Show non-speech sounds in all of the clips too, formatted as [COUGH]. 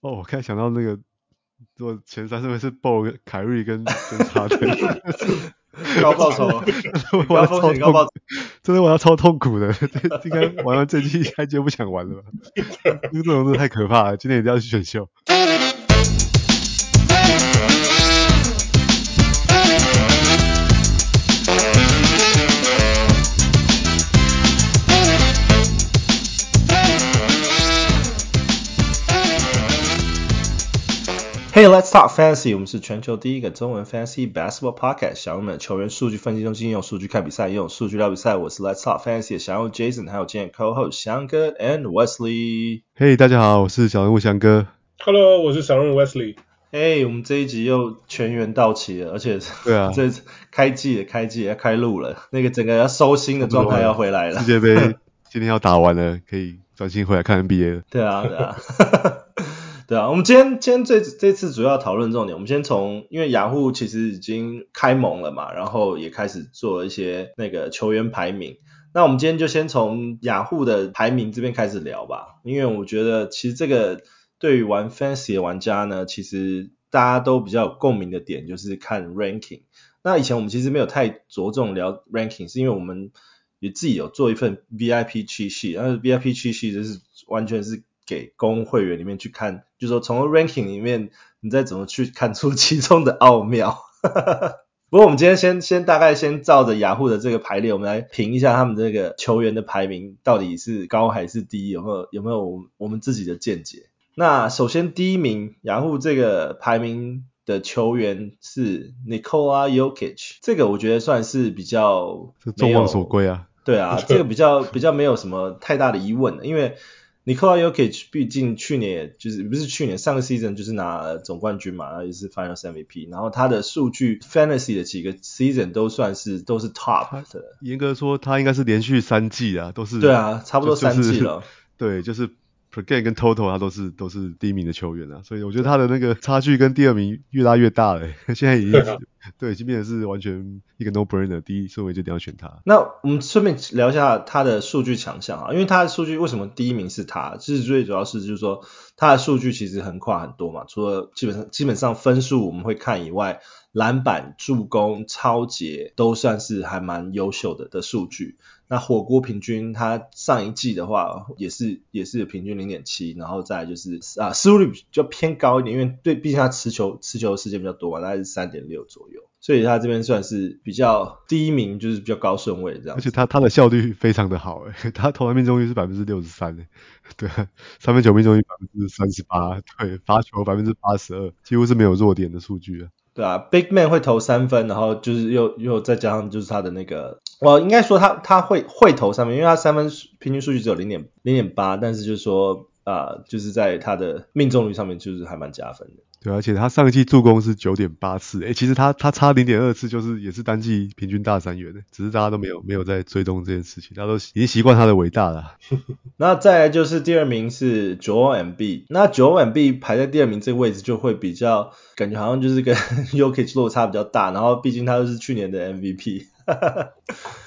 哦，我刚才想到那个，做前三顺位是鲍跟凯瑞跟跟哈登，高报酬，高风险高报酬，真的玩到超痛苦的，应该玩完这季应该就不想玩了吧？[LAUGHS] 这种真的太可怕了，今天一定要去选秀。Hey, let's talk fantasy. 我们是全球第一个中文 fantasy basketball podcast。想用我们的球员数据分析中心，用数据看比赛，用数据聊比赛。我是 Let's talk fantasy 的小人物 Jason，还有今天 co-host 翔哥 and Wesley。Hey，大家好，我是小人物翔哥。Hello，我是小人物 Wesley。Hey，我们这一集又全员到齐了，而且对啊，[LAUGHS] 这开季了，开季要开录了，那个整个要收心的状态要回来了。世界杯今天要打完了，可以专心回来看 NBA 了。对啊，对啊。对啊，我们今天今天这这次主要讨论重点，我们先从因为雅虎其实已经开盟了嘛，然后也开始做了一些那个球员排名。那我们今天就先从雅虎的排名这边开始聊吧，因为我觉得其实这个对于玩 Fancy 的玩家呢，其实大家都比较有共鸣的点就是看 Ranking。那以前我们其实没有太着重聊 Ranking，是因为我们也自己有做一份 VIP 七系但是 VIP 七系就是完全是。给公会员里面去看，就是说从 ranking 里面，你再怎么去看出其中的奥妙。[LAUGHS] 不过我们今天先先大概先照着雅虎的这个排列，我们来评一下他们这个球员的排名到底是高还是低，有没有有没有我们我们自己的见解？那首先第一名雅虎这个排名的球员是 Nikola Jokic，这个我觉得算是比较众望所归啊。对啊，这个比较比较没有什么太大的疑问，因为。Nikola Jokic 毕竟去年就是不是去年上个 season 就是拿总冠军嘛，然后也是 Finals MVP，然后他的数据 Fantasy 的几个 season 都算是都是 top 的。严格说，他应该是连续三季啊，都是。对啊，差不多三季了。[LAUGHS] 对，就是。Game 跟 Total 他都是都是第一名的球员啊，所以我觉得他的那个差距跟第二名越拉越大了。[LAUGHS] 现在已经对，[LAUGHS] 对，已经变成是完全一个 No brainer，第一顺位就一定要选他。那我们顺便聊一下他的数据强项啊，因为他的数据为什么第一名是他？其实最主要是就是说他的数据其实横跨很多嘛，除了基本上基本上分数我们会看以外，篮板、助攻、抄截都算是还蛮优秀的的数据。那火锅平均，它上一季的话也是也是平均零点七，然后再来就是啊失误率比较偏高一点，因为对毕竟他持球持球的时间比较多嘛，大概是三点六左右，所以他这边算是比较第一名，就是比较高顺位这样。而且他他的效率非常的好诶，[LAUGHS] 他投篮命中率是百分之六十三诶，对，三分球命中率百分之三十八，对，罚球百分之八十二，几乎是没有弱点的数据啊。对啊，Big Man 会投三分，然后就是又又再加上就是他的那个。我应该说他他会会投三分，因为他三分平均数据只有零点零点八，但是就是说啊、呃，就是在他的命中率上面就是还蛮加分的。对，而且他上一季助攻是九点八次，诶，其实他他差零点二次，就是也是单季平均大三元的，只是大家都没有没有在追踪这件事情，大家都已经习惯他的伟大了。[LAUGHS] 那再来就是第二名是 Joel Embiid，那 Joel Embiid 排在第二名这个位置就会比较感觉好像就是跟 [LAUGHS] Jokic 落差比较大，然后毕竟他又是去年的 MVP。哈，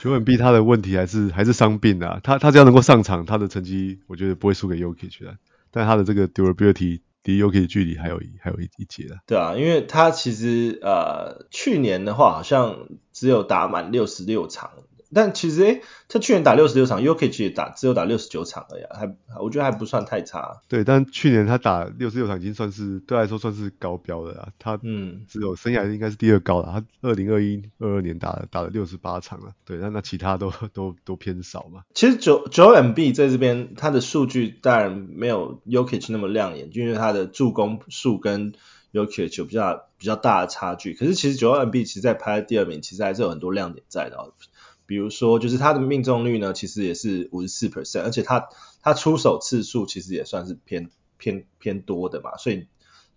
九稳 B 他的问题还是还是伤病啊，他他只要能够上场，他的成绩我觉得不会输给 y o k i 的，但他的这个 durability 离 y o k i 的距离还有一还有一一截的。对啊，因为他其实呃去年的话好像只有打满六十六场。但其实诶，他去年打六十六场，Jokic 也打只有打六十九场而已，还我觉得还不算太差。对，但去年他打六十六场已经算是对来说算是高标了啦。他嗯，只有生涯应该是第二高了。他二零二一二二年打了打了六十八场了，对，那那其他都都都偏少嘛。其实九九 MB 在这边他的数据当然没有 Jokic 那么亮眼，因为他的助攻数跟 Jokic 有比较比较大的差距。可是其实九 MB 其实在排在第二名，其实还是有很多亮点在的。比如说，就是他的命中率呢，其实也是五十四 percent，而且他他出手次数其实也算是偏偏偏多的嘛，所以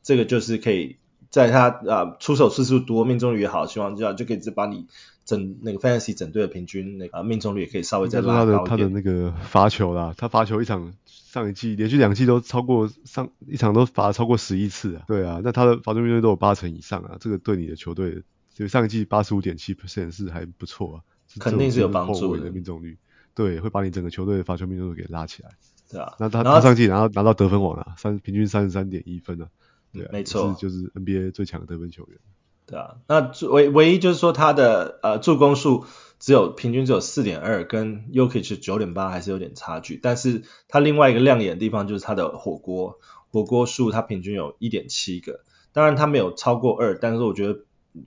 这个就是可以在他啊、呃、出手次数多、命中率也好的情况下，就可以只把你整那个 fantasy 整队的平均那个、呃、命中率也可以稍微再拉高一点。他的他的那个罚球啦，他罚球一场上一季连续两季都超过上一场都罚超过十一次啊，对啊，那他的罚球命中率都有八成以上啊，这个对你的球队，所以上一季八十五点七 percent 是还不错啊。肯定是有帮助的。命中率，对，会把你整个球队的罚球命中率给拉起来。对啊，那他他上季拿到拿到得分王啊，三平均三十三点一分啊，对啊，没错，是就是 NBA 最强的得分球员。对啊，那唯唯一就是说他的呃助攻数只有平均只有四点二，跟 y o k i c 九点八还是有点差距。但是他另外一个亮眼的地方就是他的火锅火锅数，他平均有一点七个。当然他没有超过二，但是我觉得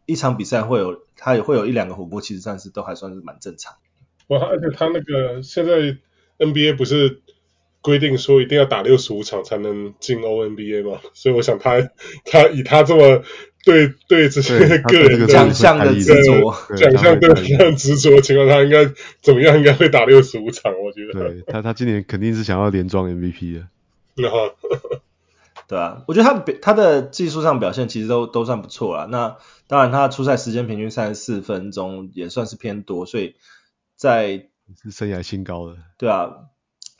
一场比赛会有他也会有一两个火锅，其实算是都还算是蛮正常。哇，而且他那个现在 NBA 不是规定说一定要打六十五场才能进 ONBA 吗？所以我想他他以他这么。对对，这些个人奖项的执着，奖项对奖项执着的情况下，应该怎么样？应该会打六十五场，我觉得。对他，他今年肯定是想要连庄 MVP 的。[LAUGHS] 对啊，我觉得他的他的技术上表现其实都都算不错啦。那当然，他出赛时间平均三十四分钟，也算是偏多，所以在是生涯新高的。对啊。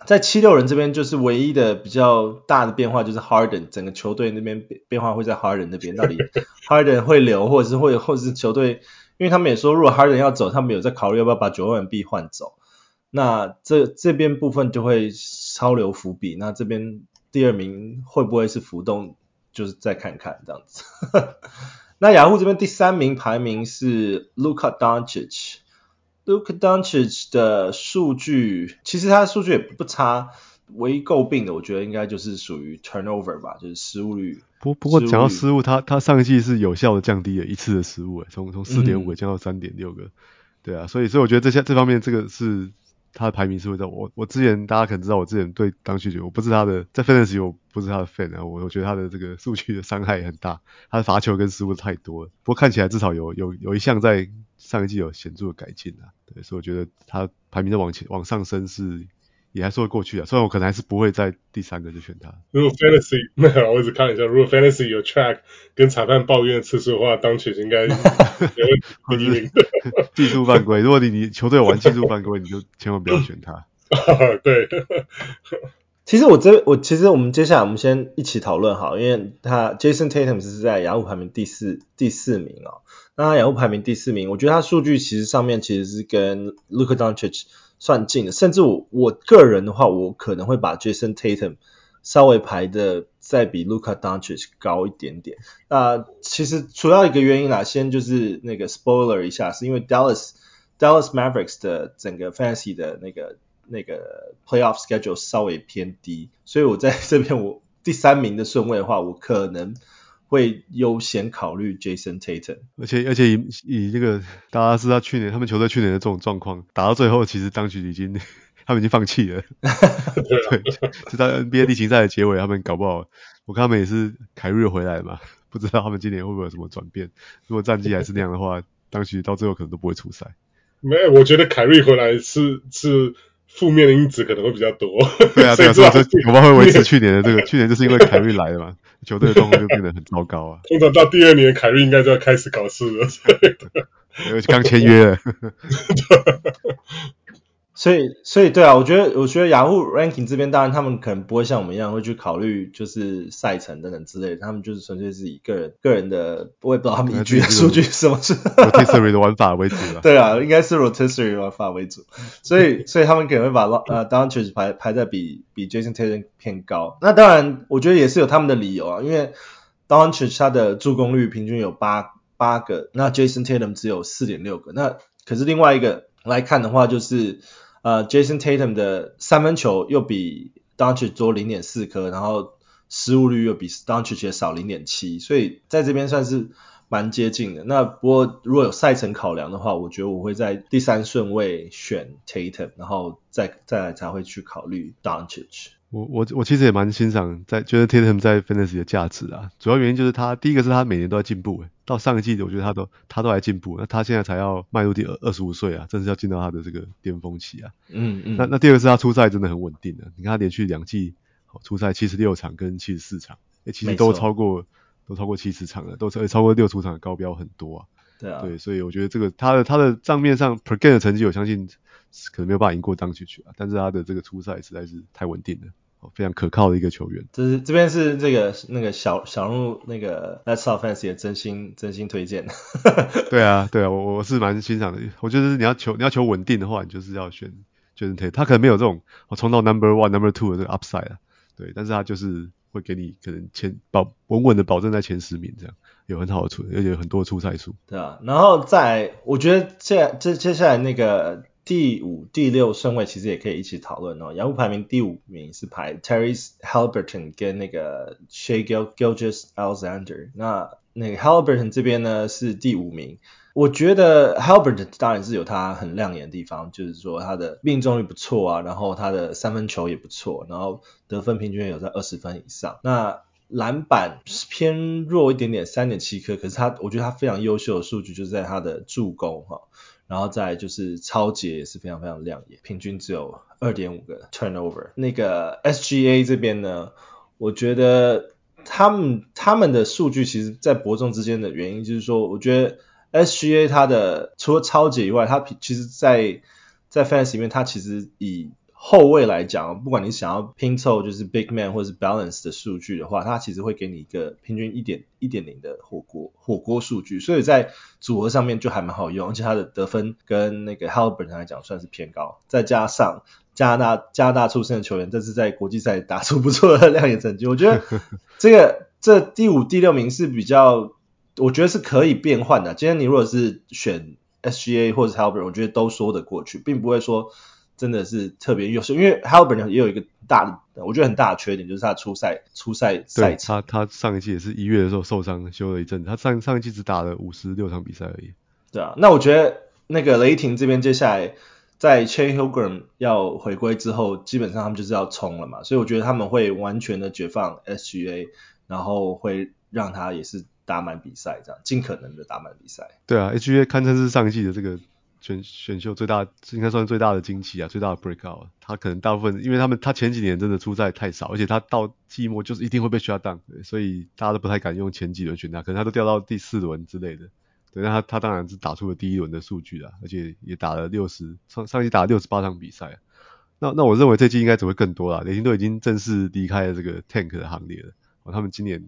在七六人这边，就是唯一的比较大的变化，就是 Harden 整个球队那边变变化会在 Harden 那边，到底 [LAUGHS] Harden 会留，或者是会，或者是球队，因为他们也说，如果 Harden 要走，他们有在考虑要不要把九万币换走，那这这边部分就会超留伏笔。那这边第二名会不会是浮动，就是再看看这样子。[LAUGHS] 那雅虎这边第三名排名是 Luka Doncic。Luka Doncic 的数据，其实他的数据也不差，唯一诟病的，我觉得应该就是属于 turnover 吧，就是失误率。不不过讲到失误，他他上一季是有效的降低了一次的失误，从从四点五个降到三点六个，嗯、对啊，所以所以我觉得这些这方面这个是他的排名是会在我我之前大家可能知道我之前对当球员我不是他的在 FANS 我不是他的 fan 啊，我我觉得他的这个数据的伤害也很大，他的罚球跟失误太多了，不过看起来至少有有有一项在。上一季有显著的改进啊，对，所以我觉得他排名在往前往上升是也还是会过去的，虽然我可能还是不会在第三个就选他。如果 Fantasy 没有，我只看一下，如果 Fantasy 有 track 跟裁判抱怨的次数的话，当前应该也会 [LAUGHS] 第一名。技术犯规，如果你你球队有玩技术犯规，你就千万不要选他。[LAUGHS] 对。其实我这我其实我们接下来我们先一起讨论好，因为他 Jason Tatum 是在雅虎排名第四第四名哦。那他雅虎排名第四名，我觉得他数据其实上面其实是跟 Luka Doncic 算近的，甚至我我个人的话，我可能会把 Jason Tatum 稍微排的再比 Luka Doncic 高一点点。那其实主要一个原因啦，先就是那个 spoiler 一下，是因为 Dallas Dallas Mavericks 的整个 Fantasy 的那个那个 Playoff Schedule 稍微偏低，所以我在这边我第三名的顺位的话，我可能。会优先考虑 Jason Tatum，而且而且以以这个大家知道去年他们球队去年的这种状况，打到最后其实当局已经 [LAUGHS] 他们已经放弃了，[LAUGHS] 对，就 [LAUGHS] 在 NBA 例行赛的结尾，他们搞不好，我看他们也是凯瑞回来嘛，不知道他们今年会不会有什么转变。如果战绩还是那样的话，当局到最后可能都不会出赛。没有，我觉得凯瑞回来是是。负面的因子可能会比较多。[LAUGHS] 对啊，对啊，所以说我们会维持去年的这个，去年就是因为凯瑞来了嘛，球队的状况就变得很糟糕啊。通常到第二年，凯瑞应该就要开始搞事了。因为刚签约了。[LAUGHS] 所以，所以对啊，我觉得，我觉得雅虎 ranking 这边，当然他们可能不会像我们一样会去考虑就是赛程等等之类的，他们就是纯粹是以个人个人的，我也不知道他们依据的数据是什么是 rotisserie 的玩法为主了。[LAUGHS] 对啊，应该是 rotisserie 的玩法为主，所以，[LAUGHS] 所以他们可能会把呃 Doncic 排排在比比 Jason Tatum 偏高。那当然，我觉得也是有他们的理由啊，因为 Doncic 他的助攻率平均有八八个，那 Jason Tatum 只有四点六个。那可是另外一个来看的话，就是。呃，Jason Tatum 的三分球又比 d o n c h 多零点四颗，然后失误率又比 Doncic 也少零点七，所以在这边算是蛮接近的。那不过如果有赛程考量的话，我觉得我会在第三顺位选 Tatum，然后再再来才会去考虑 d o n c h。我我我其实也蛮欣赏在觉得 Tatum 在 Fantasy 的价值啊，主要原因就是他第一个是他每年都在进步，诶，到上一季我觉得他都他都还进步，那他现在才要迈入第二二十五岁啊，正是要进到他的这个巅峰期啊。嗯嗯。那那第二个是他出赛真的很稳定的，你看他连续两季出赛七十六场跟七十四场，诶，其实都超过都超过七十场了，都超超过六出场的高标很多啊。对啊。对，所以我觉得这个他的他的账面上 per game 的成绩，我相信可能没有办法赢过 Doncic 啊，但是他的这个出赛实在是太稳定了。非常可靠的一个球员，这是这边是这个那个小小鹿那个 Let's Talk Fantasy 的真心真心推荐。[LAUGHS] 对啊，对啊，我我是蛮欣赏的。我觉得你要求你要求稳定的话，你就是要选 Jason Tatum，他可能没有这种我冲到 Number One、Number Two 的这个 Upside 啊，对，但是他就是会给你可能前保稳稳的保证在前十名这样，有很好的出，而且有很多的出赛数。对啊，然后在我觉得接接接下来那个。第五、第六顺位其实也可以一起讨论哦。洋户排名第五名是排 Tyrese Haliburton 跟那个 Shay Gilgeous-Alexander。那那个 Haliburton 这边呢是第五名。我觉得 Haliburton 当然是有他很亮眼的地方，就是说他的命中率不错啊，然后他的三分球也不错，然后得分平均有在二十分以上。那篮板偏弱一点点，三点七颗。可是他，我觉得他非常优秀的数据就是在他的助攻哈。然后再就是抄截也是非常非常亮眼，平均只有二点五个 turnover。那个 SGA 这边呢，我觉得他们他们的数据其实，在伯仲之间的原因就是说，我觉得 SGA 它的除了抄截以外，它其实在在 fans 里面，它其实以后卫来讲，不管你想要拼凑就是 big man 或者是 balance 的数据的话，它其实会给你一个平均一点一点零的火锅火锅数据，所以在组合上面就还蛮好用，而且它的得分跟那个 Haliburton 来讲算是偏高，再加上加拿大加拿大出身的球员，这次在国际赛打出不错的亮眼成绩，我觉得这个这第五第六名是比较，我觉得是可以变换的。今天你如果是选 SGA 或者 Haliburton，我觉得都说得过去，并不会说。真的是特别优秀，因为 Haliburton 也有一个大的，我觉得很大的缺点就是他初赛初赛赛他他上一季也是一月的时候受伤休了一阵子，他上上一季只打了五十六场比赛而已。对啊，那我觉得那个雷霆这边接下来在 Chet Holmgren 要回归之后，基本上他们就是要冲了嘛，所以我觉得他们会完全的解放 SGA，然后会让他也是打满比赛，这样尽可能的打满比赛。对啊，HGA 堪称是上一季的这个。选选秀最大应该算最大的惊奇啊，最大的 breakout。他可能大部分，因为他们他前几年真的出赛太少，而且他到季末就是一定会被 shut down，所以大家都不太敢用前几轮选他，可能他都掉到第四轮之类的。对，那他他当然是打出了第一轮的数据啊，而且也打了六十上上一季打了六十八场比赛。那那我认为这季应该只会更多啦，雷霆都已经正式离开了这个 tank 的行列了。他们今年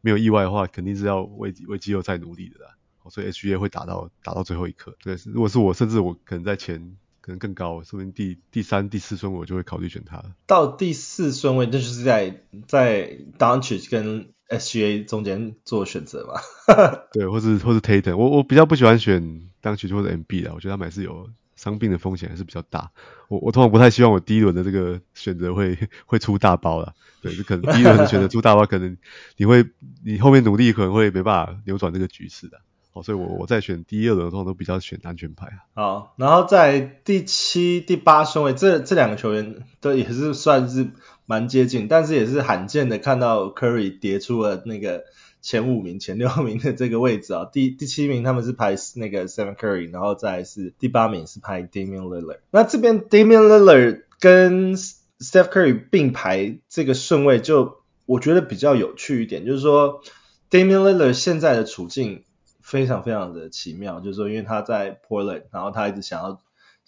没有意外的话，肯定是要为为季后赛努力的啦。所以 HGA 会打到打到最后一刻。对，如果是我，甚至我可能在前，可能更高，说不定第第三、第四顺位我就会考虑选他了。到第四顺位，那就是在在 Doncic 跟 SGA 中间做选择嘛。[LAUGHS] 对，或是或是 Tatum，我我比较不喜欢选 Doncic 或者 MB 的，我觉得他们还是有伤病的风险还是比较大。我我通常不太希望我第一轮的这个选择会会出大包了。对，就可能第一轮的选择出大包，可能你会你后面努力可能会没办法扭转这个局势的。所以我我在选第二轮的时候都比较选安全牌啊。好，然后在第七、第八顺位，这这两个球员都也是算是蛮接近，但是也是罕见的看到 Curry 跌出了那个前五名、前六名的这个位置啊。第第七名他们是排那个 Stephen Curry，然后再是第八名是排 Damian Lillard。那这边 Damian Lillard 跟 Steph Curry 并排这个顺位，就我觉得比较有趣一点，就是说 Damian Lillard 现在的处境。非常非常的奇妙，就是说，因为他在 Portland，然后他一直想要，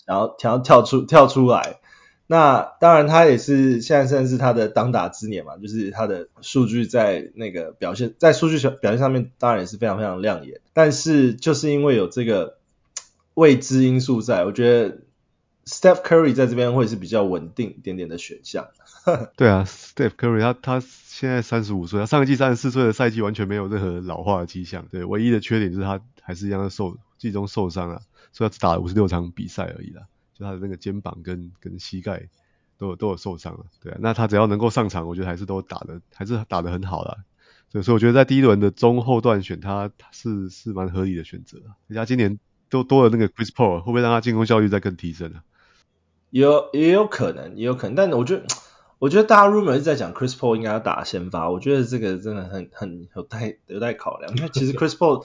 然后想要跳出跳出来。那当然，他也是现在算是他的当打之年嘛，就是他的数据在那个表现，在数据表现上面，当然也是非常非常亮眼。但是就是因为有这个未知因素在，我觉得 Steph Curry 在这边会是比较稳定一点点的选项。[LAUGHS] 对啊，Steph Curry 他他。现在三十五岁，他上一季三十四岁的赛季完全没有任何老化的迹象。对，唯一的缺点就是他还是一样的受季中受伤啊，所以他只打了五十六场比赛而已啦。就他的那个肩膀跟跟膝盖都有都有受伤了。对啊，那他只要能够上场，我觉得还是都打的还是打的很好啦。所以所以我觉得在第一轮的中后段选他，是是蛮合理的选择。人家今年都多了那个 Chris Paul，会不会让他进攻效率再更提升啊？有也有可能，也有可能，但我觉得。我觉得大家 rumor 一直在讲 Chris Paul 应该要打先发，我觉得这个真的很很有待有待考量。因为其实 Chris Paul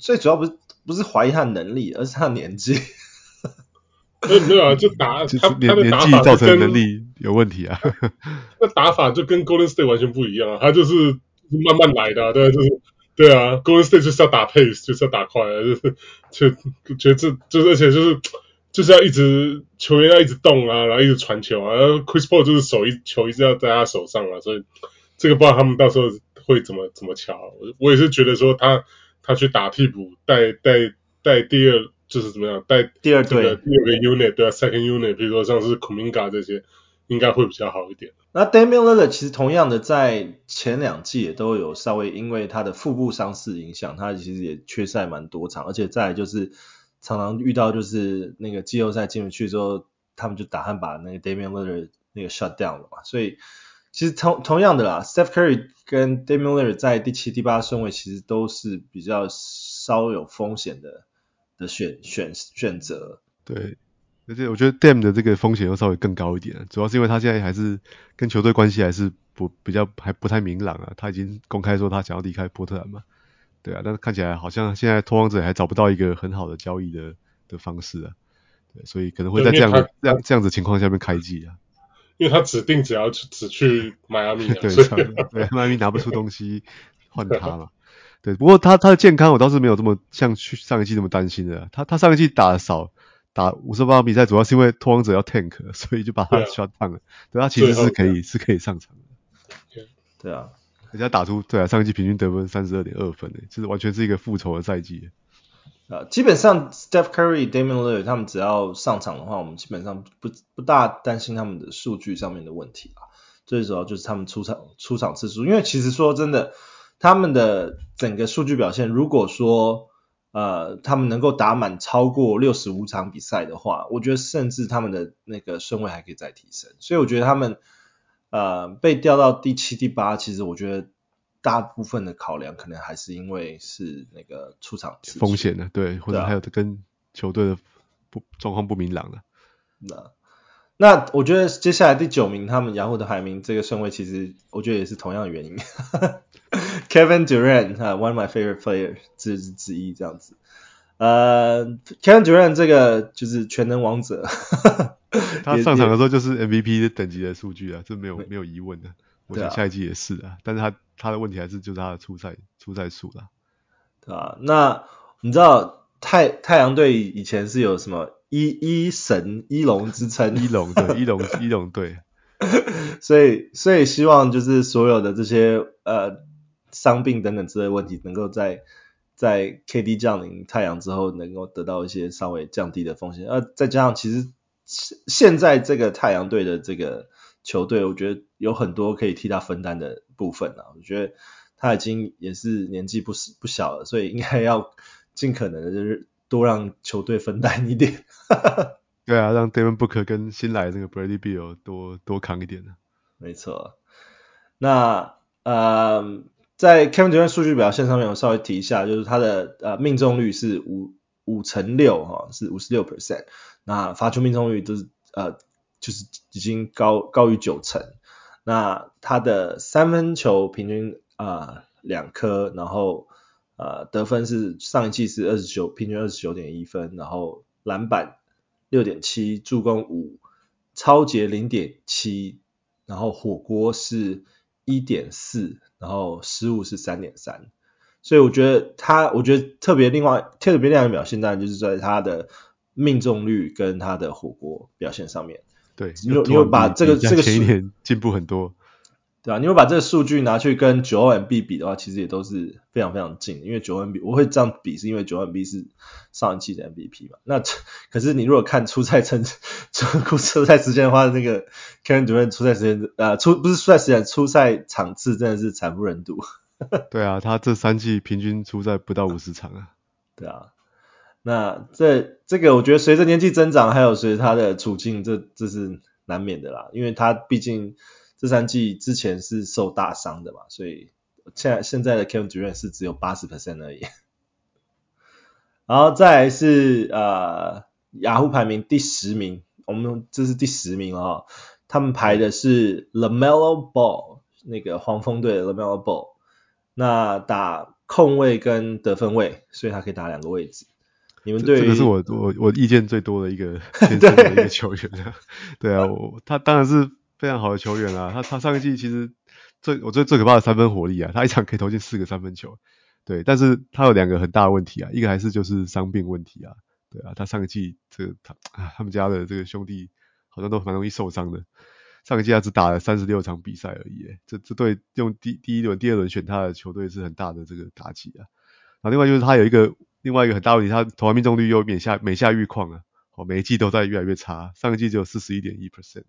最主要不是不是怀疑他的能力，而是他的年纪。没有啊，就打 [LAUGHS] 他他的打法造成能力有问题啊。[LAUGHS] 那打法就跟 Golden State 完全不一样啊，他就是慢慢来的，啊，对，就是对啊，Golden State 就是要打 pace，就是要打快，啊，就是就觉得这就是而且就是。就是要一直球员要一直动啊，然后一直传球啊，然后 Chris Paul 就是手一球一直要在他手上啊，所以这个不知道他们到时候会怎么怎么瞧。我我也是觉得说他他去打替补带带带第二就是怎么样带第二队第二个 unit 对啊，second unit，比如说像是 Kuminga 这些，应该会比较好一点。那 Damian Lillard 其实同样的在前两季也都有稍微因为他的腹部伤势影响，他其实也缺赛蛮多场，而且再来就是常常遇到就是那个季后赛进不去之后，他们就打算把那个 Damian l i l l a r 那个 shut down 了嘛，所以其实同同样的啦，Steph Curry 跟 Damian l i l l a r 在第七、第八顺位其实都是比较稍有风险的的选选选择。对，而且我觉得 Dame 的这个风险又稍微更高一点，主要是因为他现在还是跟球队关系还是不比较还不太明朗啊，他已经公开说他想要离开波特兰嘛，对啊，但是看起来好像现在拓荒者还找不到一个很好的交易的的方式啊。对所以可能会在这样的这样这样子情况下面开季啊，因为他指定只要只去迈阿密，对，对，[LAUGHS] 迈阿密拿不出东西换他嘛，对，不过他他的健康我倒是没有这么像去上一季那么担心的，啊，他他上一季打的少，打五十八场比赛主要是因为拓荒者要 tank，所以就把他 shut down 了，对，他其实是可以是可以上场的，对啊，人家打出对啊，上一季平均得分三十二点二分诶，就是完全是一个复仇的赛季。呃，基本上 Steph Curry、Damian Lillard 他们只要上场的话，我们基本上不不大担心他们的数据上面的问题啊。最主要就是他们出场出场次数，因为其实说真的，他们的整个数据表现，如果说呃他们能够打满超过六十五场比赛的话，我觉得甚至他们的那个顺位还可以再提升。所以我觉得他们呃被调到第七、第八，其实我觉得。大部分的考量可能还是因为是那个出场风险的，对，或者还有跟球队的不状况不明朗的。那那我觉得接下来第九名他们雅虎的排名这个顺位，其实我觉得也是同样的原因。[LAUGHS] Kevin Durant 啊，one of my favorite players 之之一这样子。呃，Kevin Durant 这个就是全能王者，[LAUGHS] 他上场的时候就是 MVP 等级的数据啊，这没有没有疑问的。我想下一季也是啊，但是他他的问题还是就是他的出赛出赛数啦，对啊，那你知道太太阳队以前是有什么一一神一龙之称，[LAUGHS] 一龙对一龙 [LAUGHS] 一龙队，[LAUGHS] 所以所以希望就是所有的这些呃伤病等等之类的问题，能够在在 KD 降临太阳之后，能够得到一些稍微降低的风险，呃，再加上其实现在这个太阳队的这个。球队我觉得有很多可以替他分担的部分啊，我觉得他已经也是年纪不不小了，所以应该要尽可能的就是多让球队分担一点。[LAUGHS] 对啊，让 Devin Booker 跟新来的这个 Bradley Beal 多多扛一点呢。没错。那呃，在 Kevin Durant 数据表现上面，我稍微提一下，就是他的呃命中率是五五成六哈，是五十六 percent。那罚球命中率都是呃。就是已经高高于九成，那他的三分球平均啊两颗，然后呃得分是上一季是二十九，平均二十九点一分，然后篮板六点七，助攻五，抄截零点七，然后火锅是一点四，然后失误是三点三，所以我觉得他，我觉得特别另外特别亮眼的表现，当然就是在他的命中率跟他的火锅表现上面。对，你有你有把这个这个前一年进步很多，对啊，你有把这个数据拿去跟九 M B 比的话，其实也都是非常非常近的。因为九 M B 我会这样比，是因为九 M B 是上一季的 M V P 嘛。那 [LAUGHS] 可是你如果看出赛成出 [LAUGHS] 出赛时间的话，那个 Kevin Durant 出赛时间呃出不是出赛时间，出赛场次真的是惨不忍睹。[LAUGHS] 对啊，他这三季平均出赛不到五十场啊。对啊。那这这个我觉得随着年纪增长，还有随着他的处境，这这是难免的啦。因为他毕竟这三季之前是受大伤的嘛，所以现在现在的 Kevin Durant 是只有八十 percent 而已。然后再来是呃雅虎排名第十名，我们这是第十名啊，他们排的是 LaMelo Ball 那个黄蜂队的 LaMelo Ball，那打控卫跟得分位，所以他可以打两个位置。你们对这个是我我我意见最多的一个 [LAUGHS] 天生的一个球员对，对啊，我他当然是非常好的球员啊，他他上一季其实最我觉得最可怕的三分火力啊，他一场可以投进四个三分球，对，但是他有两个很大的问题啊，一个还是就是伤病问题啊，对啊，他上一季这个他啊他们家的这个兄弟好像都蛮容易受伤的，上一季他只打了三十六场比赛而已，这这对用第第一轮第二轮选他的球队是很大的这个打击啊，然后另外就是他有一个。另外一个很大问题，他投篮命中率又每下每下愈况啊，哦，每一季都在越来越差，上一季只有四十一点一 percent，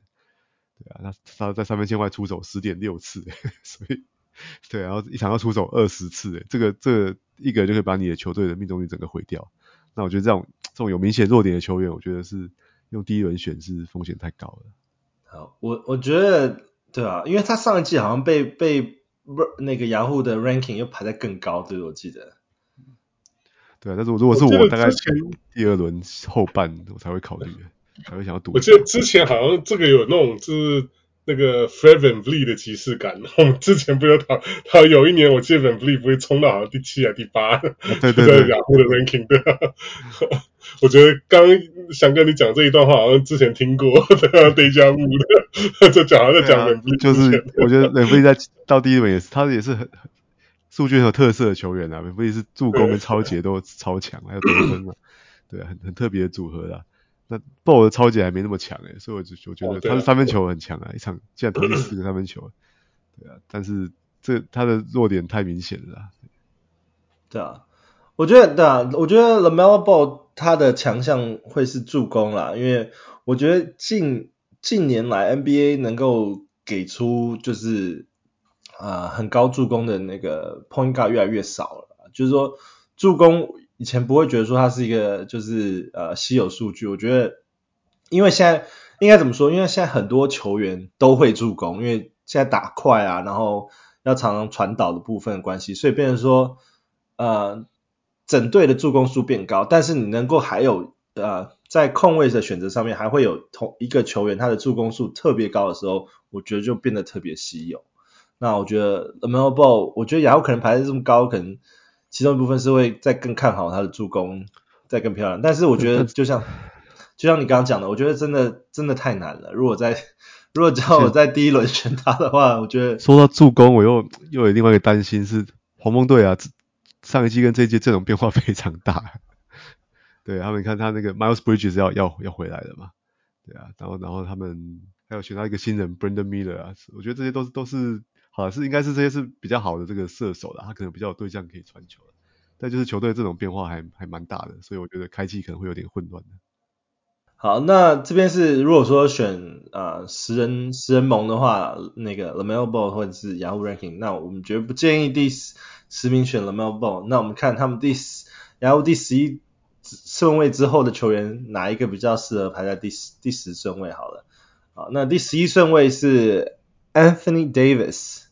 对啊，他他在三分线外出手十点六次，[LAUGHS] 所以对，然后一场要出手二十次，这个这个一个就可以把你的球队的命中率整个毁掉。那我觉得这种这种有明显弱点的球员，我觉得是用第一轮选是风险太高了。好，我我觉得对啊，因为他上一季好像被被那个雅虎的 ranking 又排在更高，对，我记得。对啊，但是如果是我，大概第二轮后半我才会考虑，才会想要赌。我记得之前好像这个有那种就是。那个 Fred VanVleet 的即视感，我们之前不有讨，他有一年我记得 VanVleet 不会冲到好像第七啊第八，对对对，雅虎的 ranking 对。我觉得刚想跟你讲这一段话，好像之前听过，对啊，Deja Vu 的，[LAUGHS] 就讲在讲 VanVleet，就是我觉得 VanVleet 在到第一轮也是，他也是很数据很有特色的球员啊，VanVleet 是助攻跟超节都 [COUGHS] 超强，还有得分嘛，[COUGHS] 对啊，很很特别的组合啦。那 Ball 的抄截还没那么强诶，所以我就我觉得他的三分球很强啊，一场竟然投进四个三分球，对啊，但是这他的弱点太明显了，对啊，我觉得对啊，我觉得 LaMelo Ball 他的强项会是助攻啦，因为我觉得近近年来 NBA 能够给出就是啊、呃、很高助攻的那个 Point Guard 越来越少了，就是说助攻。以前不会觉得说它是一个就是呃稀有数据，我觉得，因为现在应该怎么说？因为现在很多球员都会助攻，因为现在打快啊，然后要常常传导的部分关系，所以变成说呃整队的助攻数变高，但是你能够还有呃在控位的选择上面还会有同一个球员他的助攻数特别高的时候，我觉得就变得特别稀有。那我觉得 LaMelo Ball，我觉得雅虎可能排在这么高，可能。其中一部分是会再更看好他的助攻，再更漂亮。但是我觉得，就像 [LAUGHS] 就像你刚刚讲的，我觉得真的真的太难了。如果在如果叫我在第一轮选他的话，我觉得说到助攻，我又又有另外一个担心是黄蜂队啊，上一季跟这一季阵容变化非常大。[LAUGHS] 对，他们看他那个 Miles Bridges 要要要回来了嘛？对啊，然后然后他们还有选到一个新人 Brandon Miller 啊，我觉得这些都是都是。好，是应该是这些是比较好的这个射手啦，他可能比较有对象可以传球，但就是球队这种变化还还蛮大的，所以我觉得开季可能会有点混乱的。好，那这边是如果说选啊、呃、十人十人盟的话，那个 l a m e l Ball 或者是 Yahoo Ranking，那我们绝不建议第十十名选 l a m e l Ball。那我们看他们第十 Yahoo 第十一顺位之后的球员哪一个比较适合排在第十第十顺位？好了，好，那第十一顺位是 Anthony Davis。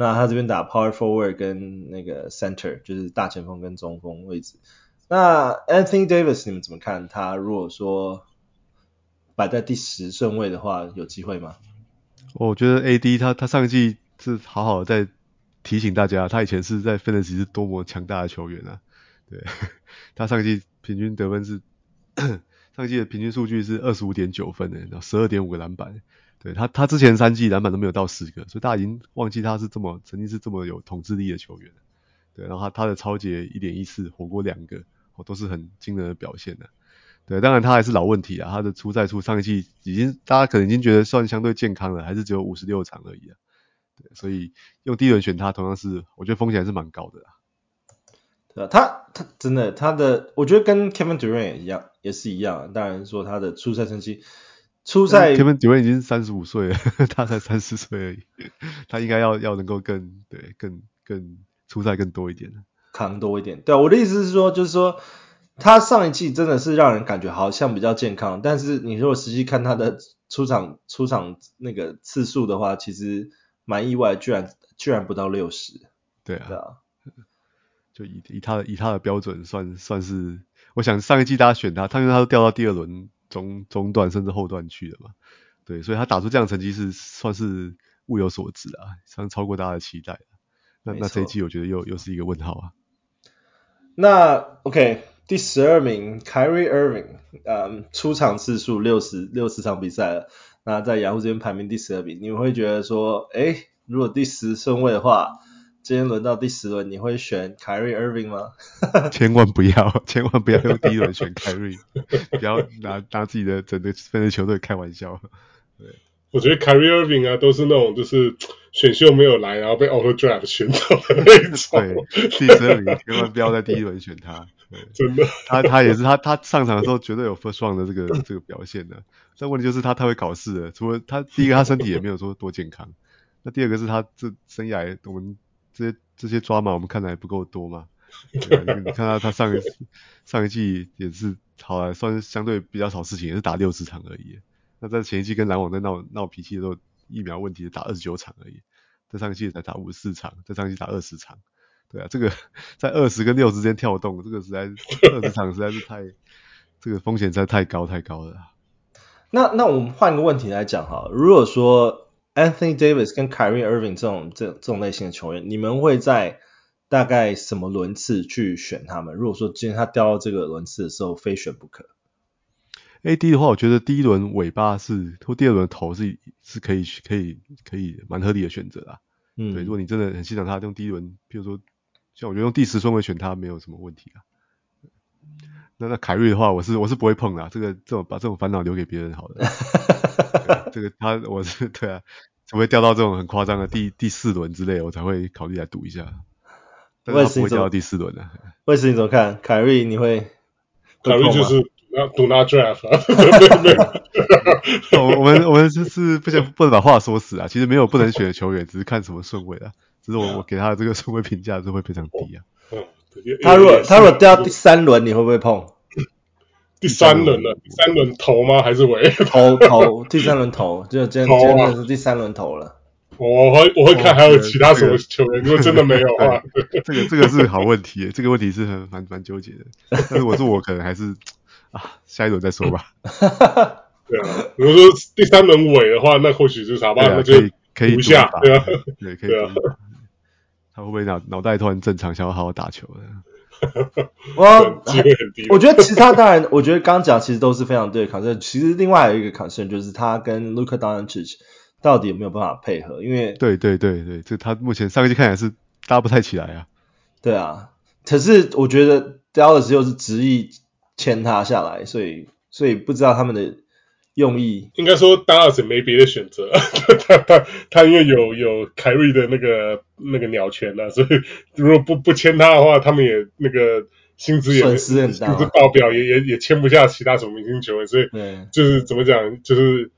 那他这边打 power forward 跟那个 center 就是大前锋跟中锋位置。那 Anthony Davis 你们怎么看？他如果说摆在第十顺位的话，有机会吗？我觉得 AD 他他上一季是好好的在提醒大家，他以前是在 Fantasy 是多么强大的球员啊。对，[LAUGHS] 他上一季平均得分是上季的平均数据是二十五点九分诶，然后十二点五个篮板。对他，他之前三季篮板都没有到十个，所以大家已经忘记他是这么曾经是这么有统治力的球员。对，然后他他的抄截一点一四火锅两个，哦，都是很惊人的表现的。对，当然他还是老问题啊，他的出赛数上一季已经大家可能已经觉得算相对健康了，还是只有五十六场而已啊。对，所以用第一轮选他，同样是我觉得风险还是蛮高的啦。对啊，他他真的他的，我觉得跟 Kevin Durant 也一样，也是一样。当然说他的出赛成绩。出赛，Kevin Durant 已经三十五岁了，[LAUGHS] 他才三十岁而已，他应该要要能够更对更更出赛更多一点，扛多一点。对，啊我的意思是说，就是说他上一季真的是让人感觉好像比较健康，但是你如果实际看他的出场出场那个次数的话，其实蛮意外，居然居然不到六十。对啊，对啊，就以以他的以他的标准算算是，我想上一季大家选他，他因为他都掉到第二轮。中中段甚至后段去了嘛，对，所以他打出这样的成绩是算是物有所值啊，算超过大家的期待。那那这一季我觉得又又是一个问号啊。那 OK，第十二名 Kyrie Irving，嗯，出场次数六十六十场比赛了，那在雅虎这边排名第十二名，你们会觉得说，诶，如果第十顺位的话？今天轮到第十轮，你会选 Kyrie Irving 吗？[LAUGHS] 千万不要，千万不要用第一轮选 [LAUGHS] Kyrie，不要拿拿自己的整个分的球队开玩笑。对，我觉得 Kyrie Irving 啊，都是那种就是选秀没有来，然后被 auto draft 选走的那种。对，第十二名千万不要在第一轮选他。真的，他他也是他他上场的时候绝对有 first round 的这个这个表现的。但问题就是他太会搞事了，除了他第一个他身体也没有说多健康，那第二个是他这生涯我们这些这些抓马我们看的还不够多嘛。[LAUGHS] 对啊，你看他他上一上一季也是好来算是相对比较少事情，也是打六十场而已。那在前一季跟篮网在闹闹脾气的时候，疫苗问题打二十九场而已。在上一季才打五十四场，在上一季打二十场。对啊，这个在二十跟六之间跳动，这个实在二十场实在是太这个风险实在太高太高了。[LAUGHS] 那那我们换个问题来讲哈，如果说 Anthony Davis 跟 Kyrie Irving 这种这这种类型的球员，你们会在大概什么轮次去选他们？如果说今天他掉到这个轮次的时候，非选不可。AD 的话，我觉得第一轮尾巴是或第二轮头是是可以可以可以蛮合理的选择啊。嗯，对，如果你真的很欣赏他，用第一轮，比如说像我觉得用第十顺位选他没有什么问题啊。那那凯瑞的话，我是我是不会碰的，这个这种把这种烦恼留给别人好了。这个他我是对啊，除非掉到这种很夸张的第第四轮之类，我才会考虑来赌一下。但是他不会掉到第四轮的。魏斯你怎么看？凯瑞你会？[LAUGHS] 凯瑞就是。那 do not draft，[LAUGHS] 我我们我们就是不想不能把话说死啊。其实没有不能选的球员，只是看什么顺位啊。只是我我给他的这个顺位评价是会非常低啊。他如果他如果掉第三轮，你会不会碰？第三轮了，第三轮头吗？还是尾？头头，第三轮头，就真真的是第三轮头了。我会我会看还有其他什么球员，如果真的没有的话，这个这个是好问题，这个问题是很蛮蛮纠结的。但是我说我可能还是。啊，下一轮再说吧。[LAUGHS] 对啊，如果说第三轮尾的话，那或许就是啥吧，那就可以赌一下，对啊，对，可以赌。他会不会脑脑袋突然正常，想要好好打球呢？[LAUGHS] 我机会很低。我觉得其他当然，我觉得刚讲其实都是非常对的 concern。其实另外还有一个 concern 就是他跟 Luka Doncic 到底有没有办法配合？因为对对对对，这他目前上一季看起来是搭不太起来啊。对啊，可是我觉得 Dallas 又是执意。签他下来，所以所以不知道他们的用意。应该说，Dallas 没别的选择，他他他因为有有凯瑞的那个那个鸟权了，所以如果不不签他的话，他们也那个薪资也损失很大，薪资报表也也也签不下其他什么明星球员，所以就是怎么讲，就是。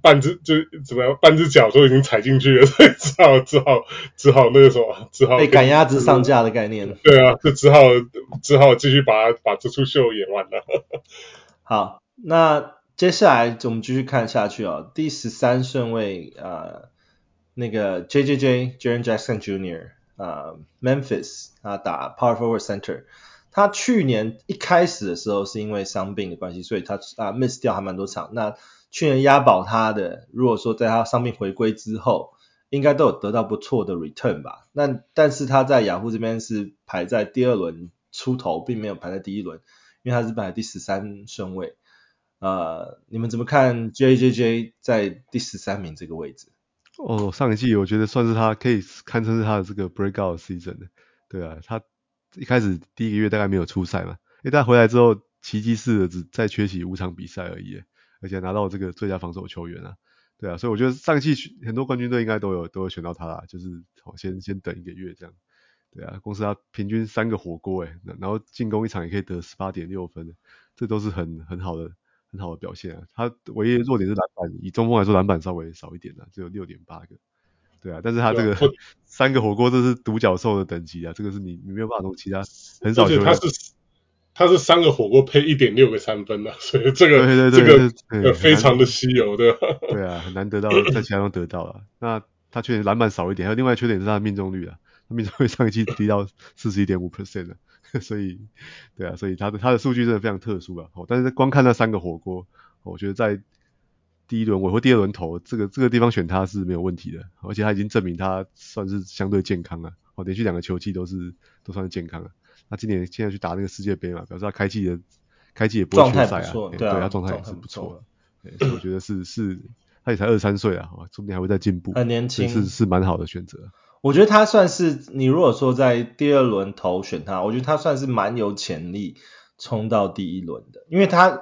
半只就怎么样，半只脚都已经踩进去了，[LAUGHS] 所以只好只好只好那个什么，只好被赶鸭子上架的概念。[LAUGHS] 对啊，就只好只好继续把把这出秀演完了。[LAUGHS] 好，那接下来我们继续看下去哦。第十三顺位呃，那个 J J J Jaren Jackson Jr. 啊、呃、，Memphis 啊打 Power Forward Center。他去年一开始的时候是因为伤病的关系，所以他啊 miss 掉还蛮多场。那去年押宝他的，如果说在他伤病回归之后，应该都有得到不错的 return 吧。那但是他在雅虎这边是排在第二轮出头，并没有排在第一轮，因为他是排在第十三顺位。呃，你们怎么看 JJJ 在第十三名这个位置？哦，上一季我觉得算是他可以堪称是他的这个 breakout season 的。对啊，他一开始第一个月大概没有出赛嘛，因为他回来之后奇迹似的只再缺席五场比赛而已。而且拿到这个最佳防守球员啊，对啊，所以我觉得上一季很多冠军队应该都有都有选到他啦，就是先先等一个月这样，对啊，公司他平均三个火锅诶，然后进攻一场也可以得十八点六分，这都是很很好的很好的表现啊。他唯一的弱点是篮板，以中锋来说篮板稍微少一点啊，只有六点八个，对啊，但是他这个 [LAUGHS] 三个火锅这是独角兽的等级啊，这个是你你没有办法从其他很少球员。他是三个火锅配一点六个三分的，所以这个对对对这个非常的稀有，对？对啊，很难得到，在其他都得到了。那他缺点篮板少一点，还有另外缺点是他的命中率啊，他命中率上一期低到四十一点五 percent 了，[LAUGHS] 所以对啊，所以他的他的数据真的非常特殊啊。哦，但是光看那三个火锅，我觉得在第一轮尾或第二轮投这个这个地方选他是没有问题的，而且他已经证明他算是相对健康了，哦，连续两个球季都是都算是健康了。那今年现在去打那个世界杯嘛，表示他开季的开季也不会缺赛啊，对，对啊，他状态也是不错的，所以我觉得是是，他也才二十三岁啊，说不定还会再进步，很年轻，是是蛮好的选择。我觉得他算是你如果说在第二轮投选他，我觉得他算是蛮有潜力冲到第一轮的，因为他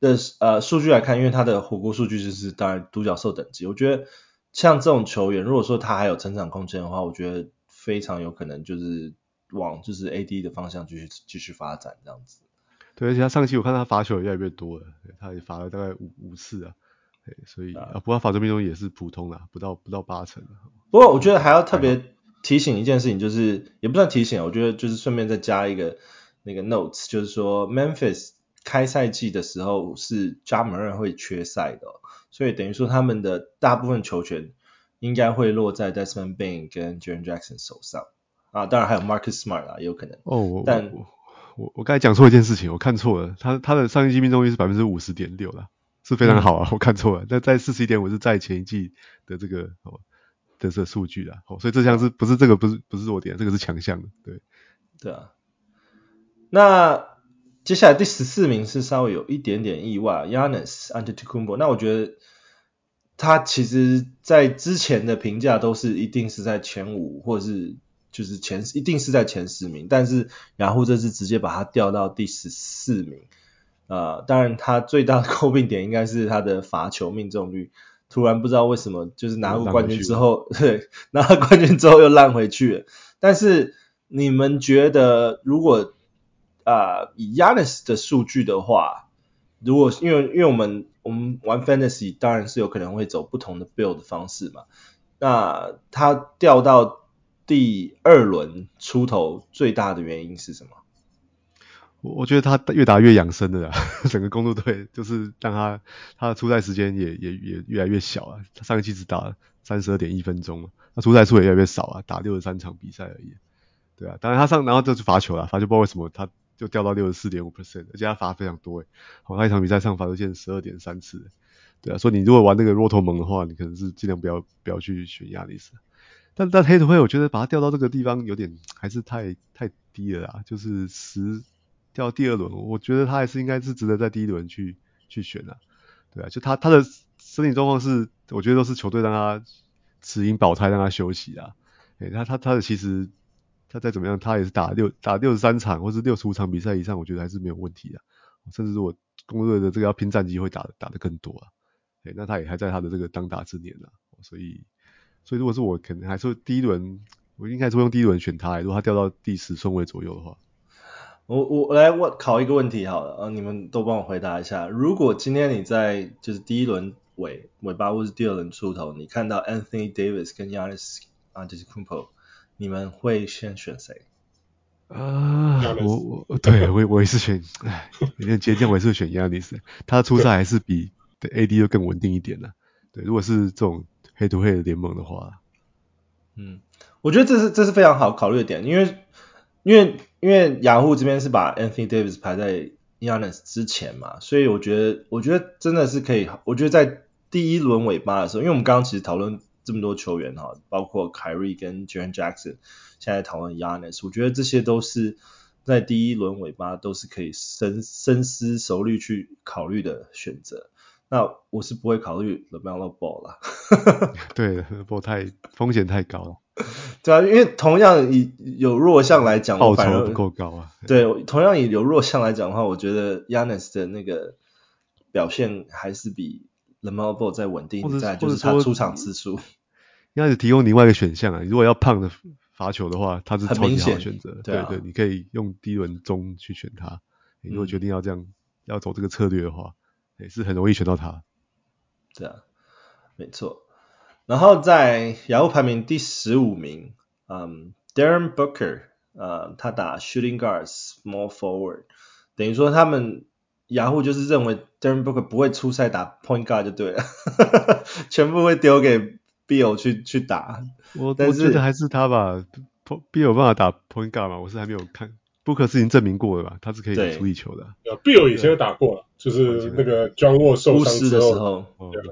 的呃数据来看，因为他的火锅数据就是当然独角兽等级，我觉得像这种球员，如果说他还有成长空间的话，我觉得非常有可能就是往就是 AD 的方向继续继续发展这样子。对，而且他上期我看他罚球也越来越多了，他也罚了大概五五次啊，所以啊，不过他罚球命中也是普通啦，不到不到八成。不过我觉得还要特别提醒一件事情，就是也不算提醒，我觉得就是顺便再加一个那个 notes，就是说 Memphis 开赛季的时候是 Ja Morant 会缺赛的，所以等于说他们的大部分球权应该会落在 Desmond Bane 跟 Jaren Jackson 手上啊，当然还有 Marcus Smart 啊，也有可能。哦，但我我我刚才讲错一件事情，我看错了，他他的上一季命中率是百分之五十点六啦，是非常好啊，嗯、我看错了，那在四十一点五是在前一季的这个哦的这个数据啊，哦，所以这项是不是这个不是不是弱点，这个是强项的，对对啊。那接下来第十四名是稍微有一点点意外，Giannis Antetokounmpo，那我觉得他其实在之前的评价都是一定是在前五或者是。就是前一定是在前十名，但是雅虎这次直接把他调到第十四名，呃，当然他最大的诟病点应该是他的罚球命中率，突然不知道为什么就是拿过冠军之后，[LAUGHS] 对，拿了冠军之后又烂回去了。但是你们觉得如果啊、呃、以 Giannis 的数据的话，如果因为因为我们我们玩 Fantasy 当然是有可能会走不同的 Build 的方式嘛，那他掉到。第二轮出头最大的原因是什么？我我觉得他越打越养生了啦，[LAUGHS] 整个公鹿队就是让他他的出赛时间也也也越来越小啊。他上一季只打三十二点一分钟，他出赛数也越来越少啊，打六十三场比赛而已。对啊，当然他上然后就是罚球了，罚球不知道为什么他就掉到六十四点五 percent，而且他罚非常多诶。好，他一场比赛上罚球线十二点三次。对啊，所以你如果玩那个骆驼盟的话，你可能是尽量不要不要去选亚历斯。但但黑土会，我觉得把他调到这个地方有点还是太太低了啦，就是十掉第二轮，我觉得他还是应该是值得在第一轮去去选的，对啊，就他他的身体状况是，我觉得都是球队让他持盈保胎，让他休息啊，诶，他他他的其实他再怎么样，他也是打六打六十三场或是六十五场比赛以上，我觉得还是没有问题的，甚至如果公鹿的这个要拼战绩会打打得更多啊，诶，那他也还在他的这个当打之年呢，所以。所以如果是我，可能还是第一轮，我应该是会用第一轮选他。如果他掉到第十顺位左右的话，我我来问考一个问题好了，啊，你们都帮我回答一下。如果今天你在就是第一轮尾尾巴或是第二轮出头，你看到 Anthony Davis 跟 Giannis Antetokounmpo，你们会先选谁？啊，我我对我我也是选，哎，有点倔强，我也是选 Giannis，他的出赛还是比对 AD 又更稳定一点的。对，如果是这种。黑土黑的联盟的话，嗯，我觉得这是这是非常好考虑的点，因为因为因为雅虎这边是把 Anthony Davis 排在 Giannis 之前嘛，所以我觉得我觉得真的是可以，我觉得在第一轮尾巴的时候，因为我们刚刚其实讨论这么多球员哈，包括 Kyrie 跟 Jaren Jackson，现在讨论 Giannis，我觉得这些都是在第一轮尾巴都是可以深深思熟虑去考虑的选择。那我是不会考虑 LaMelo Ball 啦，[LAUGHS] 对，Ball 太风险太高了。对啊，因为同样以有弱项来讲，报酬不够高啊。对，同样以有弱项来讲的话，我觉得 Giannis 的那个表现还是比 LaMelo Ball 再稳定在，就是他出场次数。应该是提供另外一个选项啊，如果要胖的罚球的话，他是超级好的选择。对对，你可以用第一轮中去选他。你如果决定要这样要走这个策略的话。也是很容易选到他，对啊，没错。然后在雅虎排名第十五名，嗯，Darren Booker，呃，他打 Shooting Guard Small Forward，等于说他们雅虎就是认为 Darren Booker 不会出赛打 Point Guard 就对了，全部会丢给 Bill 去去打。我我觉得还是他吧，Bill 有办法打 Point Guard 吗？我是还没有看。布克是已经证明过了吧？他是可以出一球的。呃，Bill 以前有打过了，就是那个 John Wall 受伤的时候，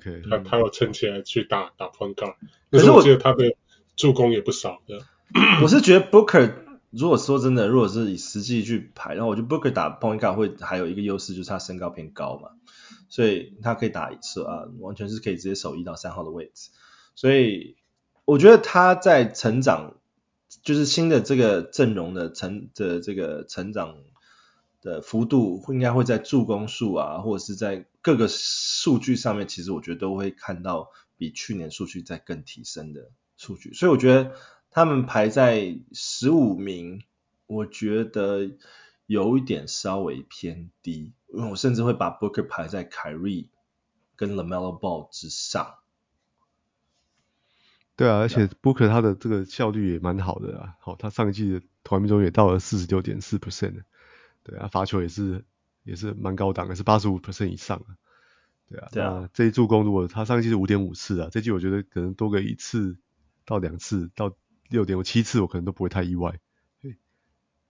对，他他有撑起来去打打 point guard。可是我觉得他的助攻也不少的。[CLEARS THROAT] 我是觉得 Booker 如果说真的，如果是以实际去排，然后我觉得 Booker 打 point guard 会还有一个优势，就是他身高偏高嘛，所以他可以打一次啊，完全是可以直接守一到三号的位置。所以我觉得他在成长。就是新的这个阵容的成的这个成长的幅度，应该会在助攻数啊，或者是在各个数据上面，其实我觉得都会看到比去年数据在更提升的数据，所以我觉得他们排在十五名，我觉得有一点稍微偏低，因为我甚至会把 Booker 排在凯瑞跟 LaMelo Ball 之上。对啊，而且 Booker 他的这个效率也蛮好的啊，好，他上一季的投篮命中也到了四十九点四 percent，对啊，罚球也是也是蛮高档的，是八十五 percent 以上啊，对啊，对啊，这一助攻如果他上一季是五点五次啊，这季我觉得可能多个一次到两次到六点五七次，我可能都不会太意外，对，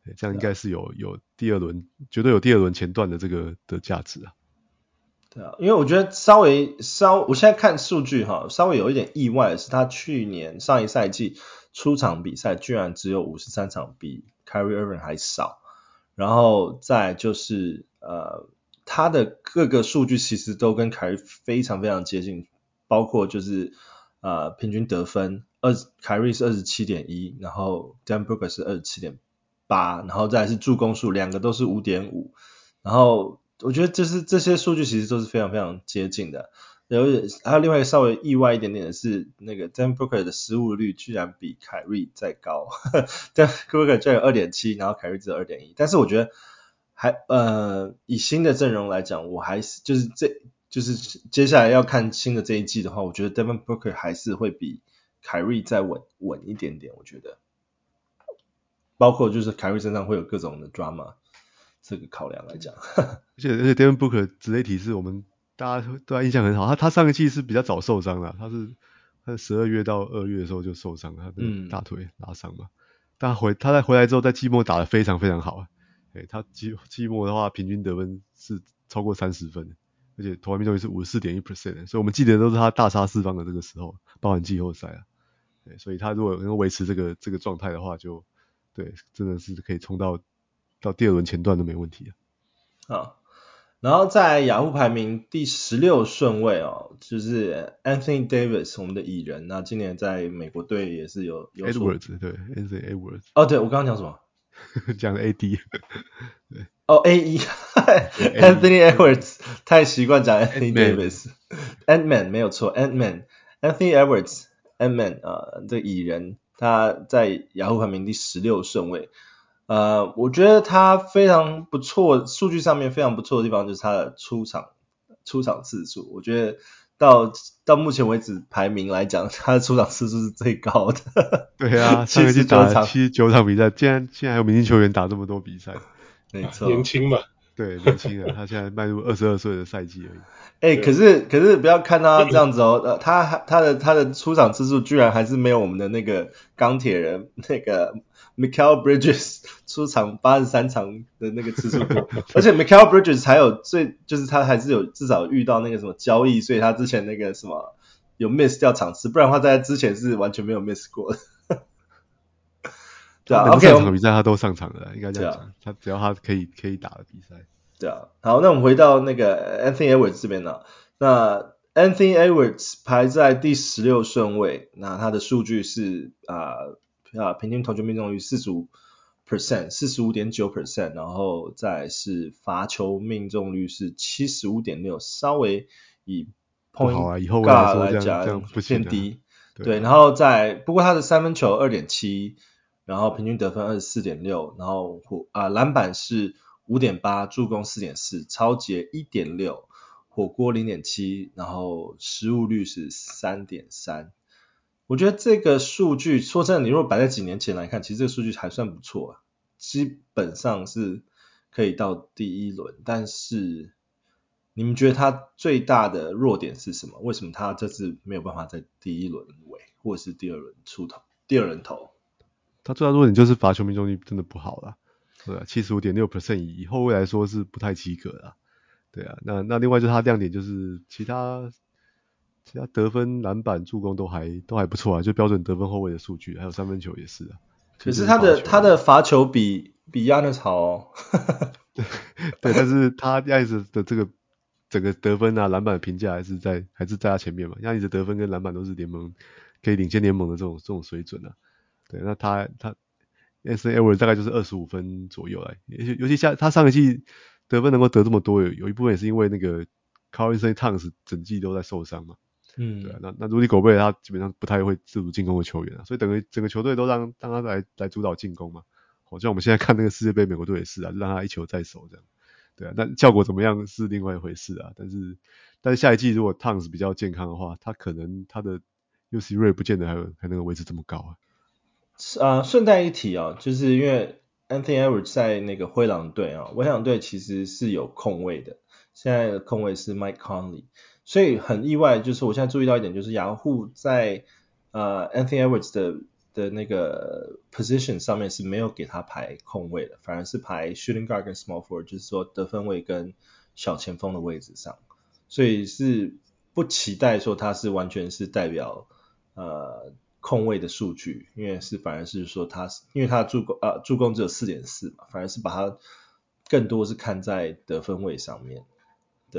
对，这样应该是有有第二轮绝对有第二轮前段的这个的价值啊。对啊，因为我觉得稍微稍，我现在看数据哈，稍微有一点意外的是，他去年上一赛季出场比赛居然只有五十三场，比 Kyrie Irving 还少。然后再就是呃，他的各个数据其实都跟 Kyrie 非常非常接近，包括就是呃平均得分，二 Kyrie 是二十七点一，然后 Devin Booker 是二十七点八，然后再是助攻数，两个都是五点五，然后。我觉得就是这些数据其实都是非常非常接近的。有还有另外一个稍微意外一点点的是，那个 Devin Booker 的失误率居然比凯瑞再高。[LAUGHS] Devin Booker 就有二点七，然后凯瑞只有二点一。但是我觉得还呃以新的阵容来讲，我还是就是这就是接下来要看新的这一季的话，我觉得 Devin Booker 还是会比凯瑞再稳稳一点点。我觉得，包括就是凯瑞身上会有各种的 drama。这个考量来讲，而且而且 Devin Booker 值得一提示，我们大家对他印象很好。他他上个季是比较早受伤的，他是他十二月到二月的时候就受伤了，他的大腿拉伤嘛。嗯、但回他在回来之后，在季末打得非常非常好啊。哎，他季季末的话，平均得分是超过三十分，而且投篮命中率是五十四点一 percent，所以我们记得都是他大杀四方的这个时候，包含季后赛啊。对，所以他如果能够维持这个这个状态的话，就对，真的是可以冲到。到第二轮前段都没问题啊。好，然后在雅虎排名第十六顺位哦，就是 Anthony Davis，我们的蚁人。那今年在美国队也是有有 Edwards 对，Anthony Edwards。哦，对，我刚刚讲什么？讲的 AD。对。哦，AE，Anthony Edwards，太习惯讲 Anthony Davis。Ant-Man 没有错，Ant-Man，Anthony Edwards，Ant-Man 啊，这蚁人他在雅虎排名第十六顺位。呃，我觉得他非常不错，数据上面非常不错的地方就是他的出场出场次数。我觉得到到目前为止排名来讲，他的出场次数是最高的。[LAUGHS] 对啊，[LAUGHS] 上个季打了七十九场比赛，竟然现在还有明星球员打这么多比赛，[LAUGHS] 没错，年轻嘛。对，年轻人，他现在迈入二十二岁的赛季而已。哎、欸，可是可是不要看他这样子哦，呃，他他的他的出场次数居然还是没有我们的那个钢铁人那个 Mikal Bridges 出场八十三场的那个次数多，[LAUGHS] 而且 Mikal Bridges 还有最就是他还是有至少遇到那个什么交易，所以他之前那个什么有 miss 掉场次，不然的话在之前是完全没有 miss 过的。[LAUGHS] 对啊，OK，上场比赛他都上场了，应该这样讲。啊、他只要他可以可以打的比赛。对啊，好，那我们回到那个 Anthony Edwards 这边呢。那 Anthony Edwards 排在第十六顺位，那他的数据是啊啊平均投球命中率四十五 percent，四十五点九 percent，然后再是罚球命中率是七十五点六，稍微以 point guard 来讲偏低。对，然后在不过他的三分球二点七。然后平均得分二十四点六，然后火啊篮板是五点八，助攻四点四，抄截一点六，火锅零点七，然后失误率是三点三。我觉得这个数据说真的，你如果摆在几年前来看，其实这个数据还算不错啊，基本上是可以到第一轮。但是你们觉得他最大的弱点是什么？为什么他这次没有办法在第一轮尾，或者是第二轮出头，第二轮投？他最大弱点就是罚球命中率真的不好啦，对啊，七十五点六 percent 以后未来说是不太及格了，对啊，那那另外就是他亮点就是其他其他得分、篮板、助攻都还都还不错啊，就标准得分后卫的数据，还有三分球也是啊。可是他的他的罚球比比亚尼斯好哦，[LAUGHS] 对对，但是他亚尼斯的这个整个得分啊、篮板的评价还是在还是在他前面嘛，亚尼斯得分跟篮板都是联盟可以领先联盟的这种这种水准啊。对，那他他 Anthony Edwards 大概就是二十五分左右来，尤尤其像他上一季得分能够得这么多，有有一部分也是因为那个 Karl-Anthony Towns 整季都在受伤嘛。嗯，对啊，那那 Rudy Gobert 他基本上不太会自主进攻的球员啊，所以等于整个球队都让让他来来主导进攻嘛。好像我们现在看那个世界杯，美国队也是啊，就让他一球在手这样。对啊，那效果怎么样是另外一回事啊。但是但是下一季如果 Towns 比较健康的话，他可能他的 UC rate 不见得还有还能够维持这么高啊。啊，顺带一提啊，就是因为 Anthony Edwards 在那个灰狼队啊，灰狼队其实是有控卫的，现在的控卫是 Mike Conley。所以很意外，就是我现在注意到一点，就是雅虎在呃 Anthony Edwards 的的那个 position 上面是没有给他排控位的，反而是排 shooting guard 跟 small forward，就是说得分位跟小前锋的位置上，所以是不期待说他是完全是代表呃控位的数据，因为是反而是说他是因为他的助攻呃助攻只有四点四嘛，反而是把他更多是看在得分位上面。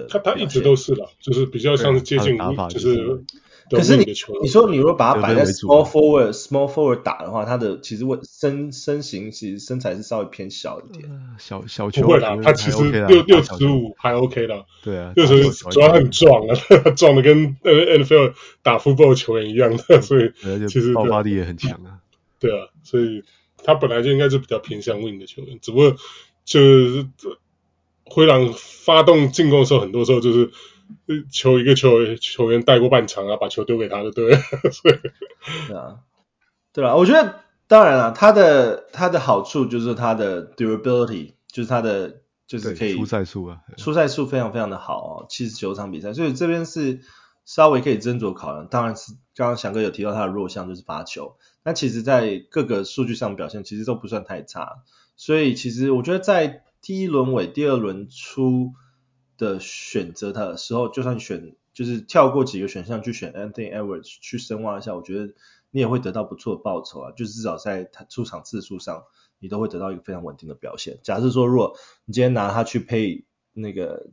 他他一直都是啦，就是比较像是接近，就是。可是你你说你如果把他摆在 small forward small forward 打的话，他的其实问身身形其实身材是稍微偏小一点。小小球不会啦，他其实六六十五还 OK 的。对啊，六十五主要很壮啊，[LAUGHS] 壮的跟呃 NFL 打 football 球员一样的，所以其实爆发力也很强啊。对啊，所以他本来就应该是比较偏向 wing 的球员，只不过就是。灰狼发动进攻的时候，很多时候就是球一个球球员带过半场啊，把球丢给他就对了。[LAUGHS] 对啊，对啊，我觉得当然了，他的他的好处就是他的 durability，就是他的就是可以出赛数啊，出赛数非常非常的好哦，七十九场比赛，所以这边是稍微可以斟酌考量。当然是刚刚翔哥有提到他的弱项就是罚球，那其实在各个数据上表现其实都不算太差，所以其实我觉得在第一轮尾、第二轮初的选择他的时候，就算选就是跳过几个选项去选 Anthony Edwards 去深挖一下，我觉得你也会得到不错的报酬啊。就是至少在他出场次数上，你都会得到一个非常稳定的表现。假设说，如果你今天拿他去配那个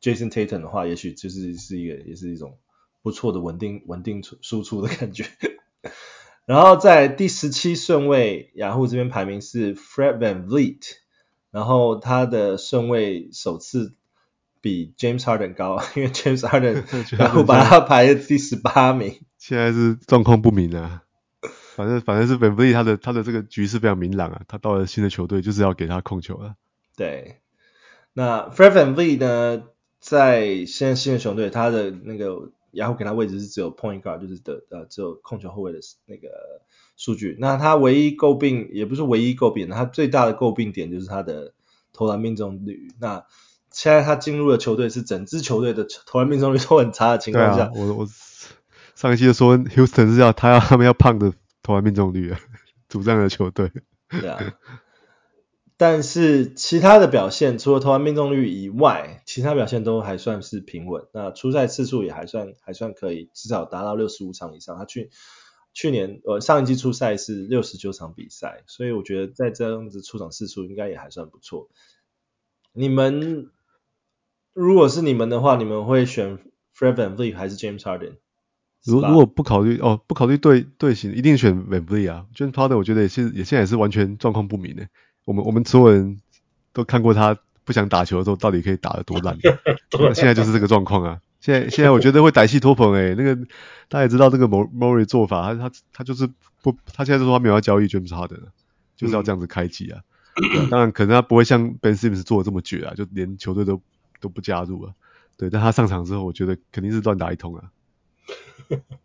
Jason Tatum 的话，也许就是是一个也是一种不错的稳定稳定出输出的感觉。[LAUGHS] 然后在第十七顺位，雅虎这边排名是 Fred VanVleet。然后他的顺位首次比 James Harden 高，[LAUGHS] 因为 James Harden [LAUGHS] 然后把他排在第十八名。现在是状况不明啊，反正反正是 VanVleet 他的他的这个局势非常明朗啊，他到了新的球队就是要给他控球了。对，那 Fred VanVleet 呢，在现在新的球队，他的那个然后给他位置是只有 Point Guard，就是的呃只有控球后卫的那个。数据，那他唯一诟病也不是唯一诟病，他最大的诟病点就是他的投篮命中率。那现在他进入的球队是整支球队的投篮命中率都很差的情况下，啊、我我上一期就说 Houston 是要他要他们要胖的投篮命中率啊，[LAUGHS] 主战的球队。对啊，但是其他的表现除了投篮命中率以外，其他表现都还算是平稳。那出赛次数也还算还算可以，至少达到六十五场以上。他去。去年呃上一季出赛是六十九场比赛，所以我觉得在这样子出场次数应该也还算不错。你们如果是你们的话，你们会选 Fred VanVleet 还是 James Harden？如如果不考虑哦，不考虑队队形，一定选 VanVleet 啊。James Harden 我觉得也是也现在也是完全状况不明的。我们我们所有人都看过他不想打球的时候，到底可以打得多烂。[LAUGHS] 现在就是这个状况啊。现在现在我觉得会歹戏拖棚诶，那个大家也知道这个 Morey 做法，他他他就是不，他现在就说他没有要交易 James Harden，就是要这样子开机啊。当然可能他不会像 Ben Simmons 做的这么绝啊，就连球队都都不加入啊。对，但他上场之后，我觉得肯定是乱打一通啊。[LAUGHS]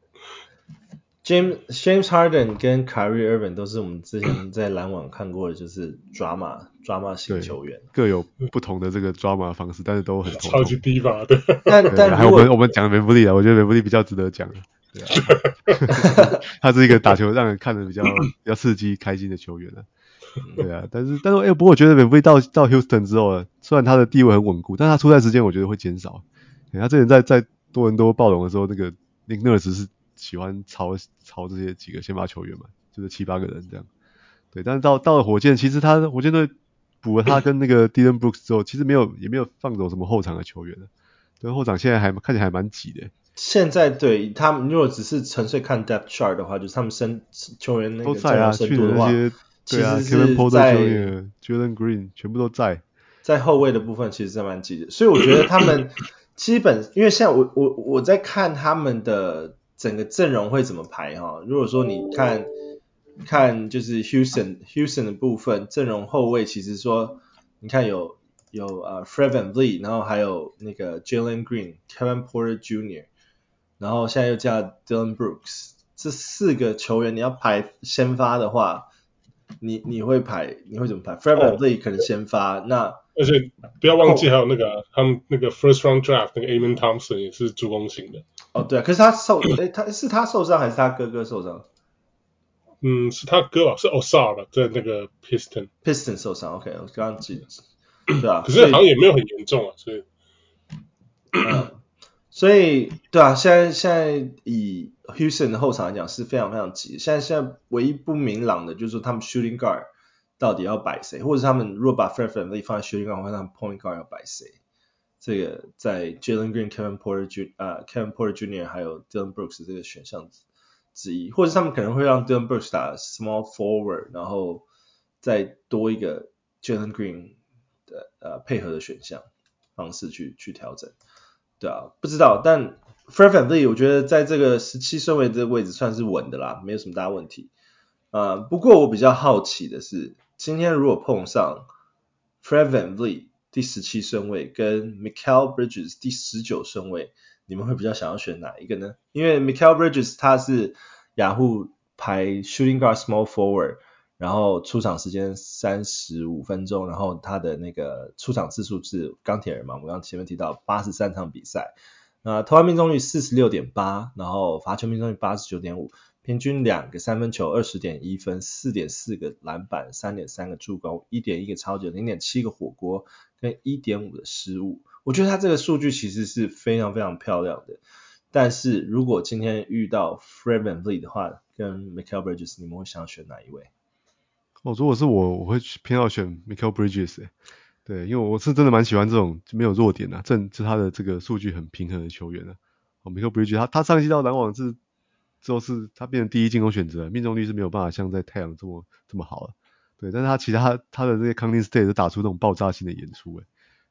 James James Harden 跟 Kyrie Irving 都是我们之前 [CLEARS THROAT] 在篮网看过的，就是 drama drama 型球员，各有不同的这个 drama 方式，但是都很超级低吧？对。但但还有我们我们讲 VanVleet 啊，我觉得 VanVleet 比较值得讲。对啊，[LAUGHS] 他是一个打球让人看的比较 [LAUGHS] 比较刺激、开心的球员啊。对啊，但是但是哎，不过我觉得 VanVleet 到到 Houston 之后，虽然他的地位很稳固，但他出赛时间我觉得会减少。他之前在在多伦多暴龙的时候，那个 Nick Nurse 是。喜欢抄抄这些几个先发球员嘛，就是七八个人这样。对，但是到到了火箭，其实他火箭队补了他跟那个 Dylan Brooks 之后，其实没有也没有放走什么后场的球员了。对，后场现在还看起来还蛮挤的。现在对他们如果只是纯粹看 depth chart 的话，就是他们身球员那个都在啊，去的那些对啊，Kevin Porter Jalen Green 全部都在。在后卫的部分其实是蛮挤的，所以我觉得他们。[COUGHS] 基本因为现在我我我在看他们的整个阵容会怎么排哈。如果说你看看就是 Houston Houston 的部分阵容后卫，其实说你看有有呃 Fred VanVleet，然后还有那个 Jalen Green、Kevin Porter Jr.，然后现在又加 Dillon Brooks，这四个球员你要排先发的话，你你会排你会怎么排？Fred VanVleet 可能先发，那而且不要忘记还有那个、啊、他们那个 First Round Draft 那个 Amon Thompson 也是助攻型的。哦，对啊，可是他受诶他是他受伤还是他哥哥受伤？嗯，是他哥吧，是 Ausar 吧，在那个 Piston Piston 受伤，OK，我刚刚记得，对啊，可是好像也没有很严重啊，所以，嗯，所以对啊，现在现在以 Houston 的后场来讲是非常非常急，现在现在唯一不明朗的就是说他们 Shooting Guard 到底要摆谁，或者是他们如果把 Fred VanVleet 放在 Shooting Guard 的话，他们 Point Guard 要摆谁？这个在 Jalen Green、Kevin Porter Jr. 啊 Kevin Porter Jr. 还有 Dylan Brooks 这个选项之一，或者他们可能会让 Dylan Brooks 打 Small Forward，然后再多一个 Jalen Green 的呃配合的选项方式去去调整，对啊，不知道，但 Fred VanVleet 我觉得在这个十七顺位这个位置算是稳的啦，没有什么大问题。呃，不过我比较好奇的是，今天如果碰上 Fred VanVleet 第十七顺位跟 Mikal Bridges 第十九顺位，你们会比较想要选哪一个呢？因为 Mikal Bridges 他是雅虎排 Shooting Guard Small Forward，然后出场时间三十五分钟，然后他的那个出场次数是钢铁人嘛，我们刚刚前面提到八十三场比赛，那投篮命中率四十六点八，然后罚球命中率八十九点五。平均两个三分球，二十点一分，四点四个篮板，三点三个助攻，一点一个抄截，零点七个火锅，跟一点五的失误。我觉得他这个数据其实是非常非常漂亮的。但是如果今天遇到 f r e d m a n l e e 的话，跟 Mikal Bridges，你们会想要选哪一位？哦，如果是我，我会偏要选 Mikal Bridges。对，因为我是真的蛮喜欢这种没有弱点的、啊，正是他的这个数据很平衡的球员的、啊。哦，Mikal Bridges，他他上一季到篮网是。之后是他变成第一进攻选择，命中率是没有办法像在太阳这么这么好了，对，但是他其他他的这些 counting stat 是打出那种爆炸性的演出，诶，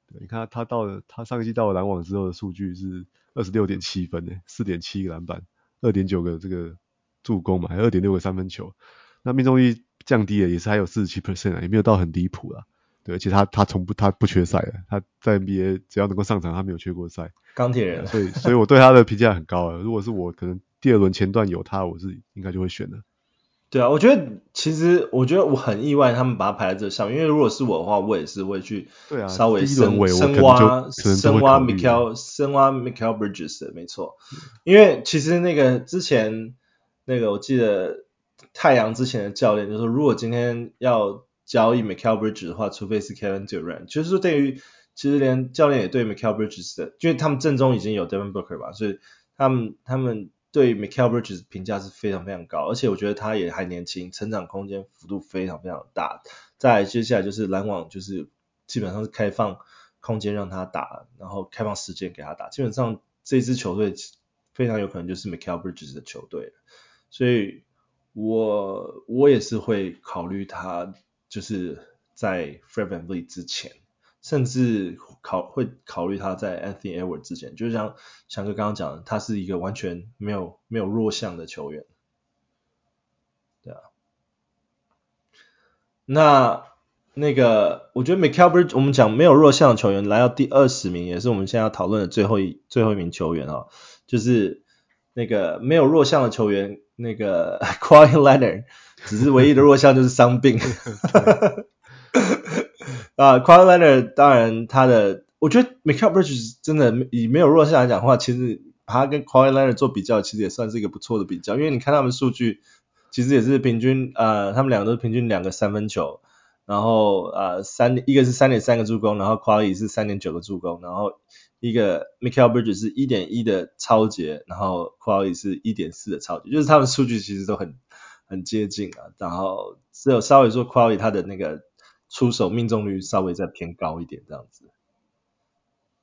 对，你看他他到了他上一季到了篮网之后的数据是二十六点七分，诶，四点七个篮板，二点九个这个助攻嘛，还有二点六个三分球，那命中率降低了，也是还有四十七 percent 啊，也没有到很离谱啦，对，而且他他从不他不缺赛的，他在 NBA 只要能够上场，他没有缺过赛，钢铁人，所以所以我对他的评价很高啊，如果是我可能。第二轮前段有他，我是应该就会选的。对啊，我觉得其实我觉得我很意外，他们把他排在这上面，因为如果是我的话，我也是会去稍微深深挖深挖 Michael 深挖 Michael Bridges 的，没错。因为其实那个之前那个我记得太阳之前的教练就说，如果今天要交易 Michael Bridges 的话，除非是 Kevin Durant，就是说对于其实连教练也对 Michael Bridges 的，因为他们阵中已经有 Devin Booker 吧，所以他们他们。对 Mikal Bridges 评价是非常非常高，而且我觉得他也还年轻，成长空间幅度非常非常大。再接下来就是篮网，就是基本上是开放空间让他打，然后开放时间给他打，基本上这支球队非常有可能就是 Mikal Bridges 的球队。所以我我也是会考虑他，就是在 f r e d v a n v l e e 之前。甚至考会考虑他在 Anthony Edwards 之前，就像翔哥刚刚讲的，他是一个完全没有没有弱项的球员，对啊。那那个我觉得 Mikal Bridges 我们讲没有弱项的球员来到第二十名，也是我们现在要讨论的最后一最后一名球员啊，就是那个没有弱项的球员，那个 [LAUGHS] Kawhi Leonard 只是唯一的弱项就是伤病。[LAUGHS] 啊 Kawhi Leonard 当然他的，我觉得 Mikal Bridges 真的以没有弱项来讲的话，其实他跟 Kawhi Leonard 做比较，其实也算是一个不错的比较，因为你看他们数据，其实也是平均，呃，他们两个都是平均两个三分球，然后呃三一个是三点三个助攻，然后 Kawhi 是三点九个助攻，然后一个 Mikal Bridges 是一点一的超节，然后 Kawhi 是一点四的超节，就是他们数据其实都很很接近啊，然后只有稍微说 Kawhi 他的那个。出手命中率稍微再偏高一点，这样子，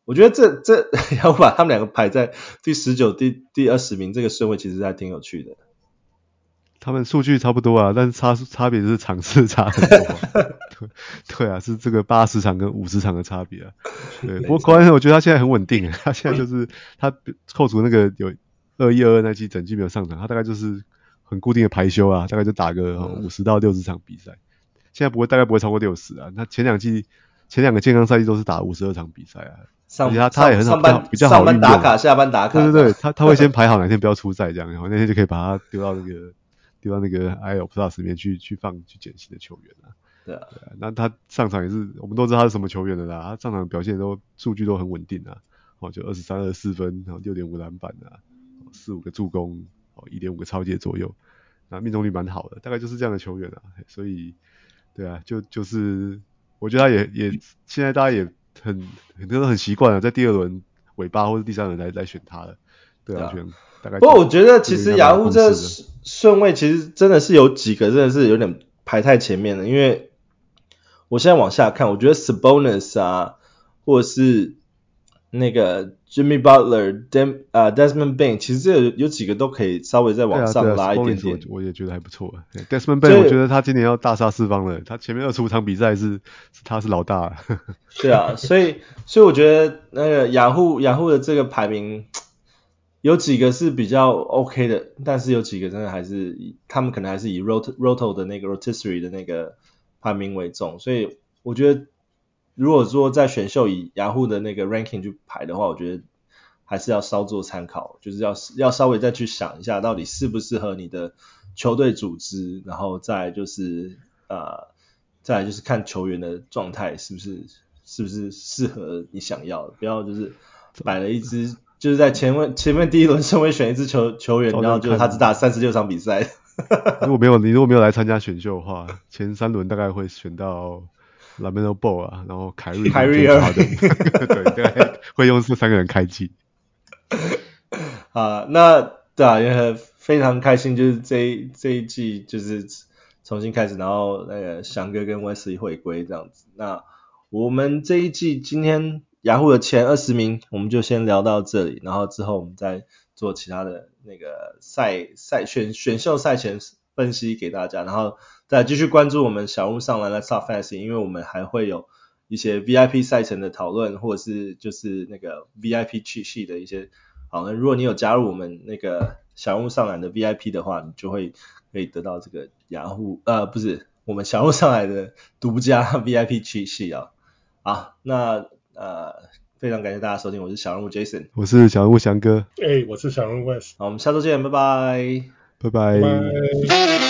我觉得这这 [LAUGHS] 要把他们两个排在第十九、第第二十名这个顺位，其实还挺有趣的。他们数据差不多啊，但是差差别是场次差很多，啊 [LAUGHS] 对。对啊，是这个八十场跟五十场的差别啊。对，不过关键我觉得他现在很稳定，他现在就是 [LAUGHS] 他扣除那个有二一二二那季整季没有上场，他大概就是很固定的排休啊，大概就打个五十到六十场比赛。现在不会，大概不会超过六十啊。他前两季前两个健康赛季都是打五十二场比赛啊。上而且他他也很好，班比较好。上班打卡，下班打卡。对对对，他他会先排好哪天不要出赛这样，然后那天就可以把他丢到那个丢到那个 IL Plus 里面去去放去捡新的球员啊。对啊，对啊，那他上场也是，我们都知道他是什么球员的啦。他上场表现都数据都很稳定啊，哦，就二十三、二十四分，然后六点五篮板啊，四五个助攻，哦，一点五个超截左右，那命中率蛮好的，大概就是这样的球员啊。所以，对啊，就就是我觉得他也也现在大家也。很很多人很习惯了，在第二轮尾巴或者第三轮来来选他的，对啊，选大概。不过我觉得其实雅虎这顺位其实真的是有几个真的是有点排太前面了，因为我现在往下看，我觉得 Sabonis 啊，或者是。那个 Jimmy Butler、Dem 啊 Desmond Bane，其实这有有几个都可以稍微再往上拉一点点。我也觉得还不错。Desmond Bane，我觉得他今年要大杀四方了。他前面二十五场比赛是，是他是老大。[LAUGHS] 对啊，所以所以我觉得那个雅虎雅虎的这个排名有几个是比较 OK 的，但是有几个真的还是他们可能还是以 Rot Roto 的那个 Rotisserie 的那个排名为重，所以我觉得。如果说在选秀以雅虎的那个 ranking 去排的话，我觉得还是要稍作参考，就是要要稍微再去想一下，到底适不适合你的球队组织，然后再就是呃，再来就是看球员的状态是不是是不是适合你想要的，不要就是买了一支就是在前面前面第一轮顺位选一支球球员，然后就他只打三十六场比赛。如果没有你如果没有来参加选秀的话，前三轮大概会选到。LaMelo Ball 啊，然后凯瑞，凯瑞二，对对，[LAUGHS] 会用这三个人开机。[LAUGHS] 啊，那对啊，也很非常开心，就是这一这一季就是重新开始，然后那个翔哥跟 Wesley 回归这样子。那我们这一季今天雅虎的前二十名，我们就先聊到这里，然后之后我们再做其他的那个赛赛选选秀赛前分析给大家，然后。再继续关注我们小屋上篮的 Let's Talk Fantasy，因为我们还会有一些 VIP 赛程的讨论，或者是就是那个 VIP 去系的一些。好，那如果你有加入我们那个小屋上篮的 VIP 的话，你就会可以得到这个雅虎呃不是我们小屋上来的独家 VIP 去系啊。好，那呃非常感谢大家收听，我是小人物 Jason，我是小人物翔哥，哎，我是小人物 West，好，我们下周见，拜拜，拜拜。